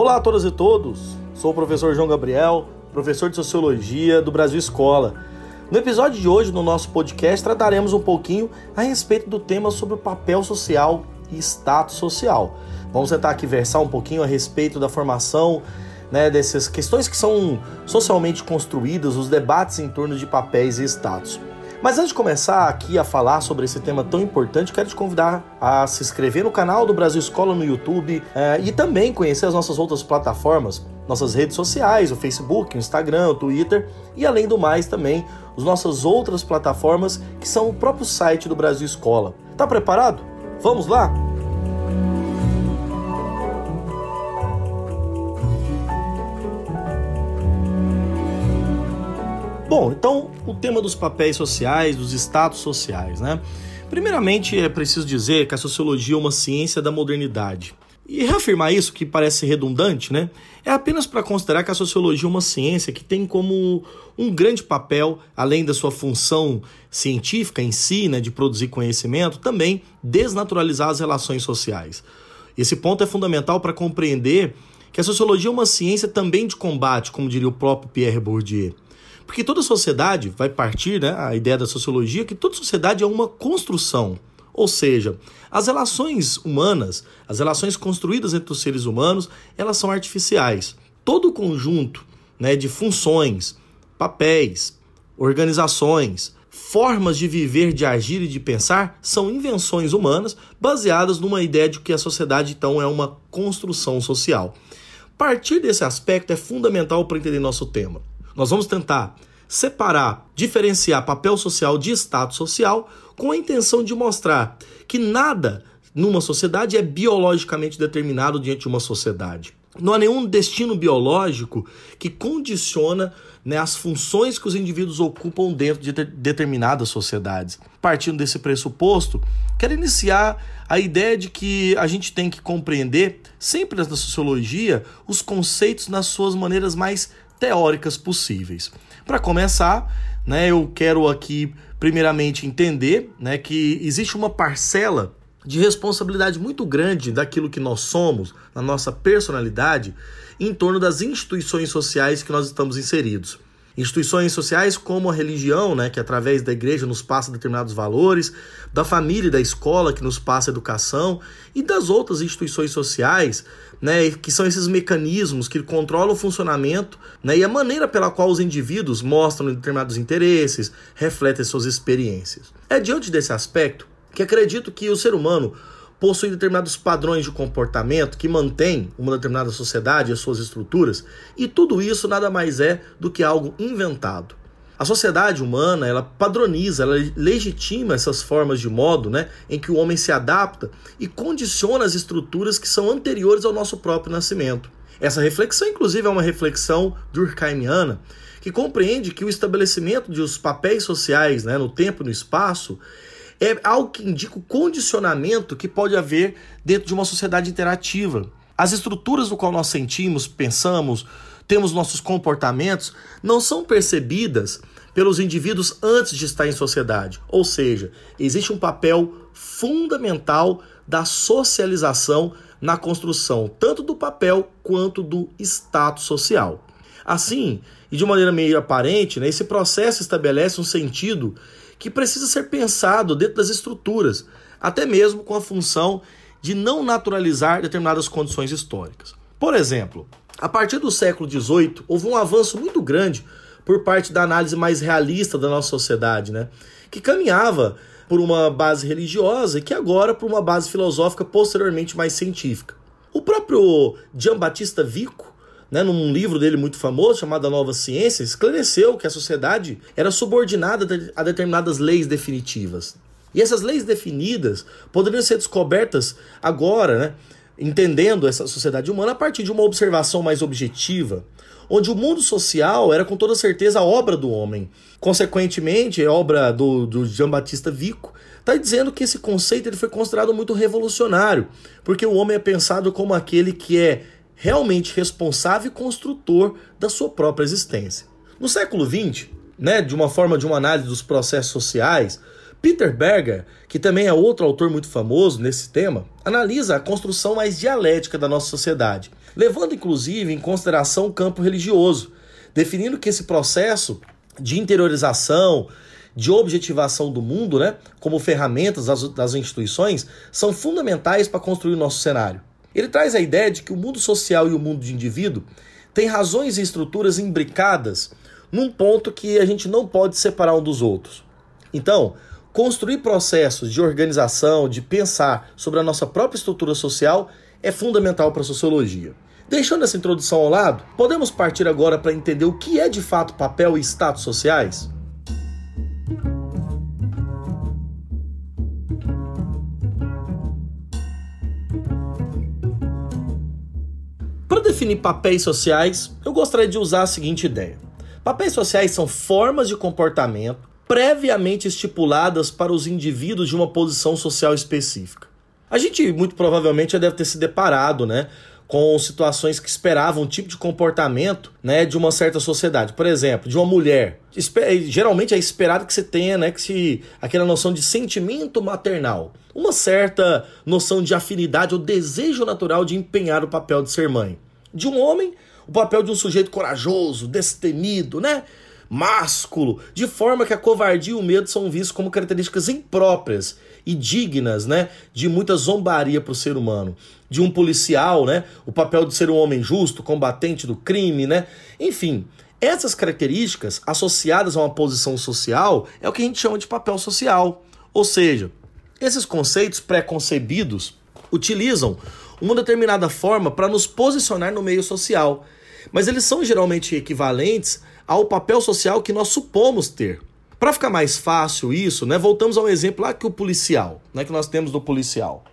Olá a todas e todos, sou o professor João Gabriel, professor de Sociologia do Brasil Escola. No episódio de hoje, no nosso podcast, trataremos um pouquinho a respeito do tema sobre o papel social e status social. Vamos tentar aqui versar um pouquinho a respeito da formação né, dessas questões que são socialmente construídas, os debates em torno de papéis e status. Mas antes de começar aqui a falar sobre esse tema tão importante, quero te convidar a se inscrever no canal do Brasil Escola no YouTube é, e também conhecer as nossas outras plataformas, nossas redes sociais, o Facebook, o Instagram, o Twitter e além do mais também as nossas outras plataformas que são o próprio site do Brasil Escola. Tá preparado? Vamos lá? Bom, então o tema dos papéis sociais, dos status sociais, né? Primeiramente, é preciso dizer que a sociologia é uma ciência da modernidade. E reafirmar isso, que parece redundante, né? É apenas para considerar que a sociologia é uma ciência que tem como um grande papel, além da sua função científica em si, né, de produzir conhecimento, também desnaturalizar as relações sociais. Esse ponto é fundamental para compreender que a sociologia é uma ciência também de combate, como diria o próprio Pierre Bourdieu. Porque toda sociedade vai partir, né, a ideia da sociologia, que toda sociedade é uma construção. Ou seja, as relações humanas, as relações construídas entre os seres humanos, elas são artificiais. Todo o conjunto né, de funções, papéis, organizações, formas de viver, de agir e de pensar são invenções humanas baseadas numa ideia de que a sociedade então é uma construção social. Partir desse aspecto é fundamental para entender nosso tema. Nós vamos tentar separar, diferenciar papel social de status social com a intenção de mostrar que nada numa sociedade é biologicamente determinado diante de uma sociedade. Não há nenhum destino biológico que condiciona né, as funções que os indivíduos ocupam dentro de determinadas sociedades. Partindo desse pressuposto, quero iniciar a ideia de que a gente tem que compreender, sempre na sociologia, os conceitos nas suas maneiras mais teóricas possíveis. Para começar, né, eu quero aqui primeiramente entender né, que existe uma parcela de responsabilidade muito grande daquilo que nós somos, na nossa personalidade, em torno das instituições sociais que nós estamos inseridos. Instituições sociais como a religião, né, que através da igreja nos passa determinados valores, da família e da escola que nos passa educação, e das outras instituições sociais, né, que são esses mecanismos que controlam o funcionamento né, e a maneira pela qual os indivíduos mostram determinados interesses, refletem suas experiências. É diante desse aspecto que acredito que o ser humano possui determinados padrões de comportamento que mantém uma determinada sociedade e as suas estruturas, e tudo isso nada mais é do que algo inventado. A sociedade humana, ela padroniza, ela legitima essas formas de modo, né, em que o homem se adapta e condiciona as estruturas que são anteriores ao nosso próprio nascimento. Essa reflexão, inclusive, é uma reflexão durkheimiana, que compreende que o estabelecimento de os papéis sociais né, no tempo e no espaço é algo que indica o condicionamento que pode haver dentro de uma sociedade interativa. As estruturas do qual nós sentimos, pensamos, temos nossos comportamentos, não são percebidas pelos indivíduos antes de estar em sociedade. Ou seja, existe um papel fundamental da socialização na construção tanto do papel quanto do status social. Assim, e de maneira meio aparente, né, esse processo estabelece um sentido que precisa ser pensado dentro das estruturas, até mesmo com a função de não naturalizar determinadas condições históricas. Por exemplo, a partir do século XVIII, houve um avanço muito grande por parte da análise mais realista da nossa sociedade, né? que caminhava por uma base religiosa e que agora por uma base filosófica posteriormente mais científica. O próprio Giambattista Vico né, num livro dele muito famoso chamado A Nova Ciência, esclareceu que a sociedade era subordinada a determinadas leis definitivas. E essas leis definidas poderiam ser descobertas agora, né, entendendo essa sociedade humana a partir de uma observação mais objetiva, onde o mundo social era com toda certeza obra do homem. Consequentemente, a obra do, do Jean Batista Vico está dizendo que esse conceito ele foi considerado muito revolucionário, porque o homem é pensado como aquele que é realmente responsável e construtor da sua própria existência. No século XX, né, de uma forma de uma análise dos processos sociais, Peter Berger, que também é outro autor muito famoso nesse tema, analisa a construção mais dialética da nossa sociedade, levando inclusive em consideração o campo religioso, definindo que esse processo de interiorização, de objetivação do mundo, né, como ferramentas das, das instituições, são fundamentais para construir o nosso cenário. Ele traz a ideia de que o mundo social e o mundo de indivíduo têm razões e estruturas imbricadas num ponto que a gente não pode separar um dos outros. Então, construir processos de organização, de pensar sobre a nossa própria estrutura social é fundamental para a sociologia. Deixando essa introdução ao lado, podemos partir agora para entender o que é de fato papel e status sociais? Definir papéis sociais, eu gostaria de usar a seguinte ideia: papéis sociais são formas de comportamento previamente estipuladas para os indivíduos de uma posição social específica. A gente muito provavelmente já deve ter se deparado, né, com situações que esperavam um tipo de comportamento, né, de uma certa sociedade. Por exemplo, de uma mulher. Geralmente é esperado que você tenha, né, que se aquela noção de sentimento maternal, uma certa noção de afinidade ou desejo natural de empenhar o papel de ser mãe. De um homem, o papel de um sujeito corajoso, destemido, né? másculo, de forma que a covardia e o medo são vistos como características impróprias e dignas, né, de muita zombaria para o ser humano. De um policial, né, o papel de ser um homem justo, combatente do crime, né, enfim. Essas características associadas a uma posição social é o que a gente chama de papel social. Ou seja, esses conceitos pré-concebidos utilizam uma determinada forma para nos posicionar no meio social, mas eles são geralmente equivalentes ao papel social que nós supomos ter. Para ficar mais fácil isso, né, voltamos ao exemplo lá que o policial, né, que nós temos do policial.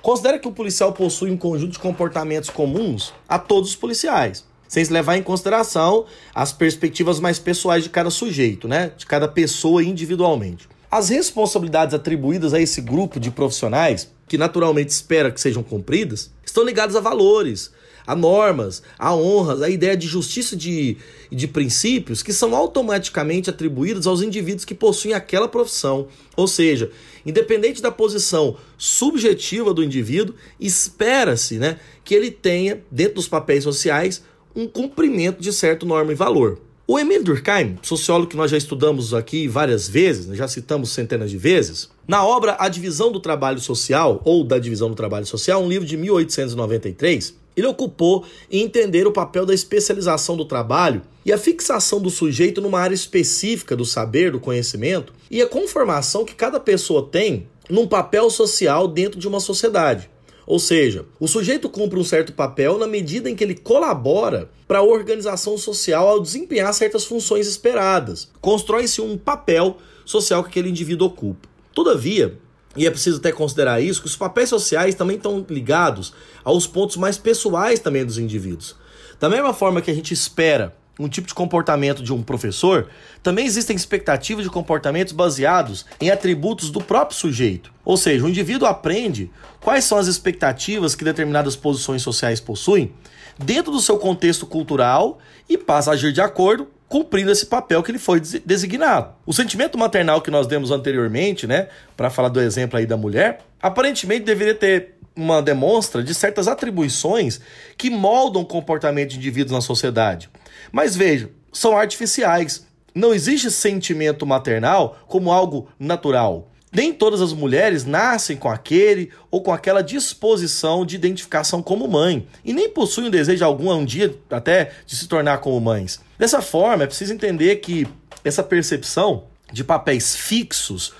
Considera que o policial possui um conjunto de comportamentos comuns a todos os policiais, sem se levar em consideração as perspectivas mais pessoais de cada sujeito, né, de cada pessoa individualmente. As responsabilidades atribuídas a esse grupo de profissionais, que naturalmente espera que sejam cumpridas, estão ligadas a valores, a normas, a honras, a ideia de justiça de, de princípios que são automaticamente atribuídos aos indivíduos que possuem aquela profissão. Ou seja, independente da posição subjetiva do indivíduo, espera-se né, que ele tenha, dentro dos papéis sociais, um cumprimento de certo norma e valor. O Emile Durkheim, sociólogo que nós já estudamos aqui várias vezes, né, já citamos centenas de vezes, na obra A Divisão do Trabalho Social, ou Da Divisão do Trabalho Social, um livro de 1893, ele ocupou em entender o papel da especialização do trabalho e a fixação do sujeito numa área específica do saber, do conhecimento e a conformação que cada pessoa tem num papel social dentro de uma sociedade. Ou seja, o sujeito cumpre um certo papel na medida em que ele colabora para a organização social ao desempenhar certas funções esperadas. Constrói-se um papel social que aquele indivíduo ocupa. Todavia, e é preciso até considerar isso, que os papéis sociais também estão ligados aos pontos mais pessoais também dos indivíduos. Da mesma forma que a gente espera um tipo de comportamento de um professor, também existem expectativas de comportamentos baseados em atributos do próprio sujeito. Ou seja, o indivíduo aprende quais são as expectativas que determinadas posições sociais possuem dentro do seu contexto cultural e passa a agir de acordo cumprindo esse papel que ele foi designado. O sentimento maternal que nós demos anteriormente, né, para falar do exemplo aí da mulher, aparentemente deveria ter uma demonstra de certas atribuições que moldam o comportamento de indivíduos na sociedade. Mas veja, são artificiais. Não existe sentimento maternal como algo natural. Nem todas as mulheres nascem com aquele ou com aquela disposição de identificação como mãe, e nem possuem o desejo algum um dia até de se tornar como mães. Dessa forma, é preciso entender que essa percepção de papéis fixos,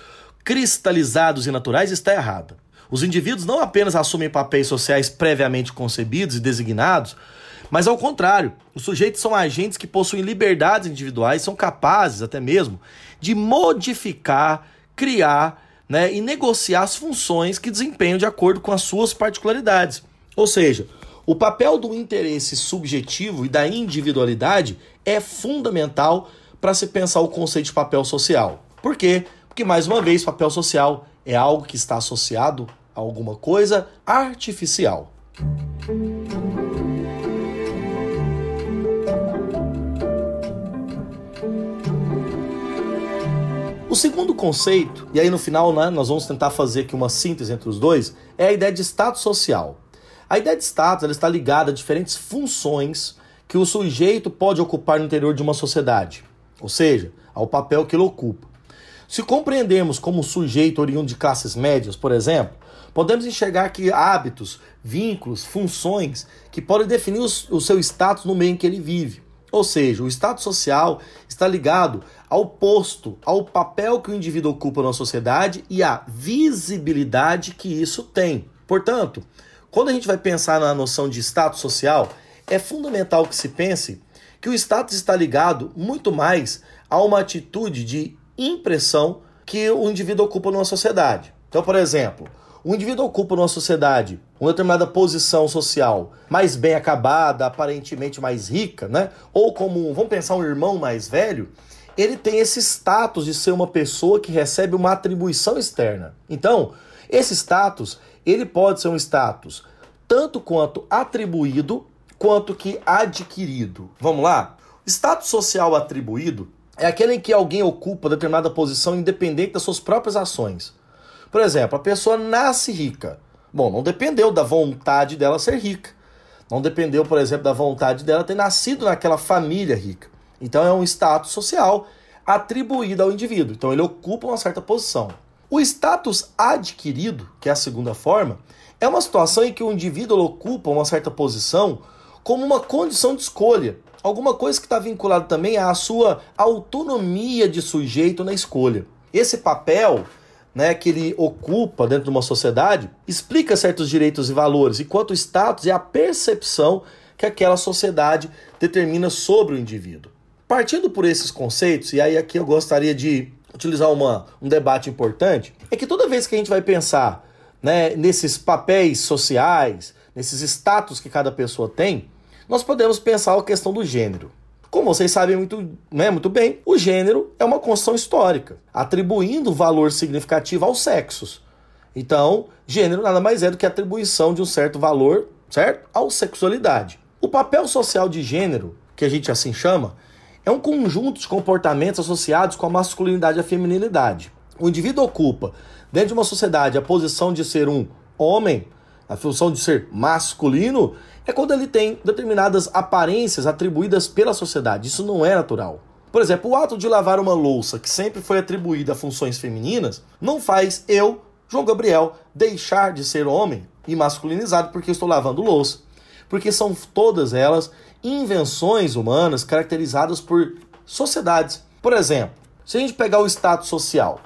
cristalizados e naturais está errada. Os indivíduos não apenas assumem papéis sociais previamente concebidos e designados, mas ao contrário, os sujeitos são agentes que possuem liberdades individuais, são capazes até mesmo de modificar, criar né, e negociar as funções que desempenham de acordo com as suas particularidades. Ou seja, o papel do interesse subjetivo e da individualidade é fundamental para se pensar o conceito de papel social. Por quê? Porque, mais uma vez, papel social é algo que está associado a alguma coisa artificial. O segundo conceito, e aí no final né, nós vamos tentar fazer aqui uma síntese entre os dois, é a ideia de status social. A ideia de status ela está ligada a diferentes funções que o sujeito pode ocupar no interior de uma sociedade, ou seja, ao papel que ele ocupa. Se compreendemos como sujeito oriundo de classes médias, por exemplo, podemos enxergar que hábitos, vínculos, funções que podem definir o seu status no meio em que ele vive. Ou seja, o status social está ligado ao posto, ao papel que o indivíduo ocupa na sociedade e à visibilidade que isso tem. Portanto, quando a gente vai pensar na noção de status social, é fundamental que se pense que o status está ligado muito mais a uma atitude de impressão que o indivíduo ocupa numa sociedade. Então, por exemplo, o indivíduo ocupa numa sociedade uma determinada posição social mais bem acabada, aparentemente mais rica, né? Ou como, vamos pensar, um irmão mais velho, ele tem esse status de ser uma pessoa que recebe uma atribuição externa. Então, esse status, ele pode ser um status tanto quanto atribuído quanto que adquirido. Vamos lá? Status social atribuído é aquele em que alguém ocupa determinada posição independente das suas próprias ações. Por exemplo, a pessoa nasce rica. Bom, não dependeu da vontade dela ser rica. Não dependeu, por exemplo, da vontade dela ter nascido naquela família rica. Então é um status social atribuído ao indivíduo. Então ele ocupa uma certa posição. O status adquirido, que é a segunda forma, é uma situação em que o indivíduo ocupa uma certa posição como uma condição de escolha, alguma coisa que está vinculada também à sua autonomia de sujeito na escolha. Esse papel né, que ele ocupa dentro de uma sociedade, explica certos direitos e valores, enquanto o status é a percepção que aquela sociedade determina sobre o indivíduo. Partindo por esses conceitos, e aí aqui eu gostaria de utilizar uma, um debate importante, é que toda vez que a gente vai pensar né, nesses papéis sociais, nesses status que cada pessoa tem, nós podemos pensar a questão do gênero. Como vocês sabem muito, né, muito bem, o gênero é uma construção histórica, atribuindo valor significativo aos sexos. Então, gênero nada mais é do que atribuição de um certo valor, certo? À sexualidade. O papel social de gênero, que a gente assim chama, é um conjunto de comportamentos associados com a masculinidade e a feminilidade. O indivíduo ocupa, dentro de uma sociedade, a posição de ser um homem, a função de ser masculino, é quando ele tem determinadas aparências atribuídas pela sociedade. Isso não é natural. Por exemplo, o ato de lavar uma louça, que sempre foi atribuída a funções femininas, não faz eu, João Gabriel, deixar de ser homem e masculinizado porque estou lavando louça. Porque são todas elas invenções humanas caracterizadas por sociedades. Por exemplo, se a gente pegar o status social,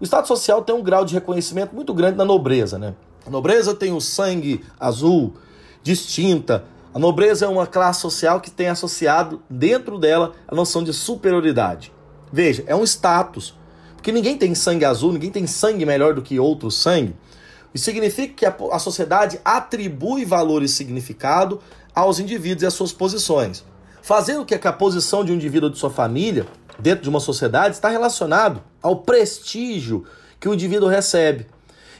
o status social tem um grau de reconhecimento muito grande na nobreza, né? A nobreza tem o sangue azul, distinta. A nobreza é uma classe social que tem associado dentro dela a noção de superioridade. Veja, é um status. Porque ninguém tem sangue azul, ninguém tem sangue melhor do que outro sangue. Isso significa que a, sociedade atribui valor e significado aos indivíduos e às suas posições. Fazendo que a posição de um indivíduo ou de sua família dentro de uma sociedade está relacionado ao prestígio que o indivíduo recebe.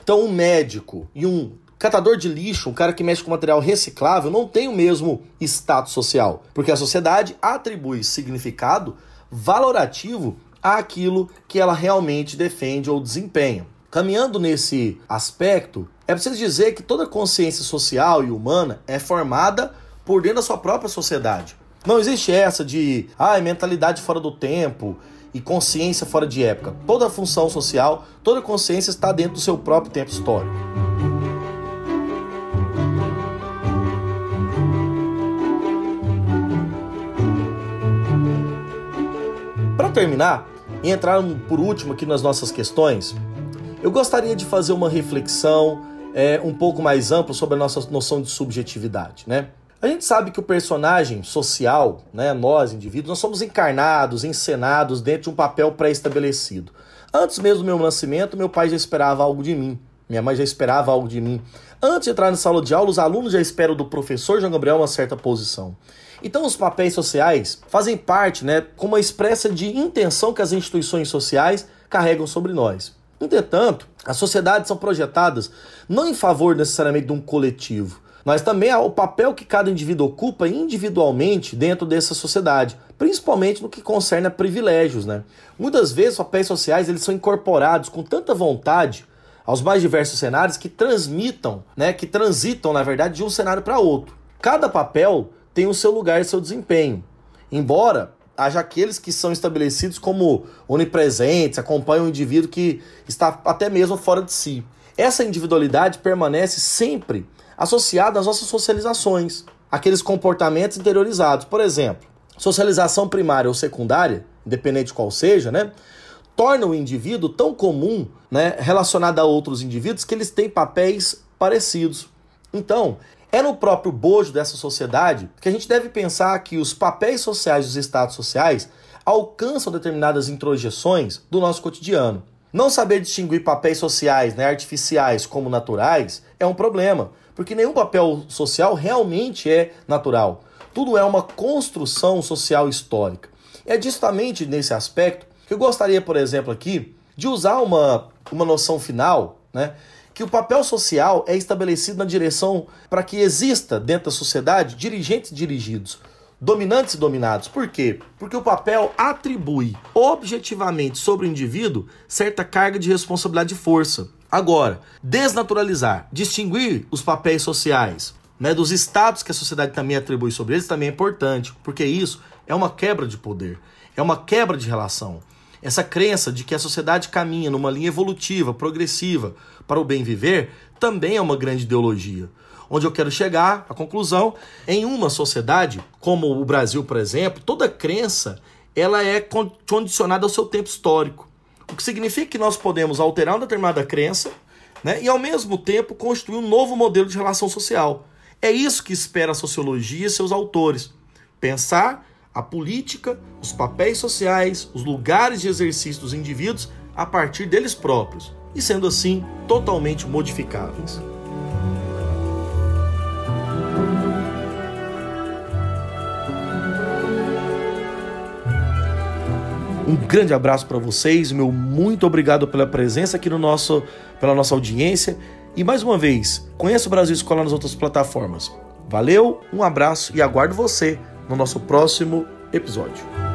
Então, um médico e um catador de lixo, um cara que mexe com material reciclável, não tem o mesmo status social, porque a sociedade atribui significado valorativo àquilo que ela realmente defende ou desempenha. Caminhando nesse aspecto, é preciso dizer que toda consciência social e humana é formada por dentro da sua própria sociedade. Não existe essa de ah, mentalidade fora do tempo e consciência fora de época. Toda função social, toda consciência está dentro do seu próprio tempo histórico. Para terminar e entrar por último aqui nas nossas questões, eu gostaria de fazer uma reflexão é, um pouco mais ampla sobre a nossa noção de subjetividade, né? A gente sabe que o personagem social, né, nós indivíduos, nós somos encarnados, encenados dentro de um papel pré-estabelecido. Antes mesmo do meu nascimento, meu pai já esperava algo de mim, minha mãe já esperava algo de mim. Antes de entrar na sala de aula, os alunos já esperam do professor João Gabriel uma certa posição. Então, os papéis sociais fazem parte, né, como uma expressa de intenção que as instituições sociais carregam sobre nós. Entretanto, as sociedades são projetadas não em favor necessariamente de um coletivo, mas também o papel que cada indivíduo ocupa individualmente dentro dessa sociedade, principalmente no que concerne a privilégios, né? Muitas vezes papéis sociais eles são incorporados com tanta vontade aos mais diversos cenários que transmitam, né, que transitam, na verdade, de um cenário para outro. Cada papel tem o seu lugar e seu desempenho. Embora haja aqueles que são estabelecidos como onipresentes, acompanham o indivíduo que está até mesmo fora de si. Essa individualidade permanece sempre associada às nossas socializações, aqueles comportamentos interiorizados. Por exemplo, socialização primária ou secundária, independente qual seja, né? Torna o indivíduo tão comum, né, relacionado a outros indivíduos, que eles têm papéis parecidos. Então, é no próprio bojo dessa sociedade que a gente deve pensar que os papéis sociais dos estados sociais alcançam determinadas introjeções do nosso cotidiano. Não saber distinguir papéis sociais, né, artificiais como naturais, é um problema, porque nenhum papel social realmente é natural. Tudo é uma construção social histórica. É justamente nesse aspecto que eu gostaria, por exemplo, aqui, de usar uma, uma noção final, né, que o papel social é estabelecido na direção para que exista dentro da sociedade dirigentes dirigidos, dominantes e dominados. Por quê? Porque o papel atribui objetivamente sobre o indivíduo certa carga de responsabilidade e força. Agora, desnaturalizar, distinguir os papéis sociais né, dos estados que a sociedade também atribui sobre eles também é importante, porque isso é uma quebra de poder, é uma quebra de relação. Essa crença de que a sociedade caminha numa linha evolutiva, progressiva, para o bem viver, também é uma grande ideologia. Onde eu quero chegar, a conclusão, em uma sociedade como o Brasil, por exemplo, toda crença ela é condicionada ao seu tempo histórico. O que significa que nós podemos alterar uma determinada crença né, e, ao mesmo tempo, construir um novo modelo de relação social. É isso que espera a sociologia e seus autores. Pensar a política, os papéis sociais, os lugares de exercício dos indivíduos a partir deles próprios, e sendo assim totalmente modificáveis. Um grande abraço para vocês, meu muito obrigado pela presença aqui no nosso, pela nossa audiência. E mais uma vez, conheça o Brasil Escola nas outras plataformas. Valeu, um abraço e aguardo você no nosso próximo episódio.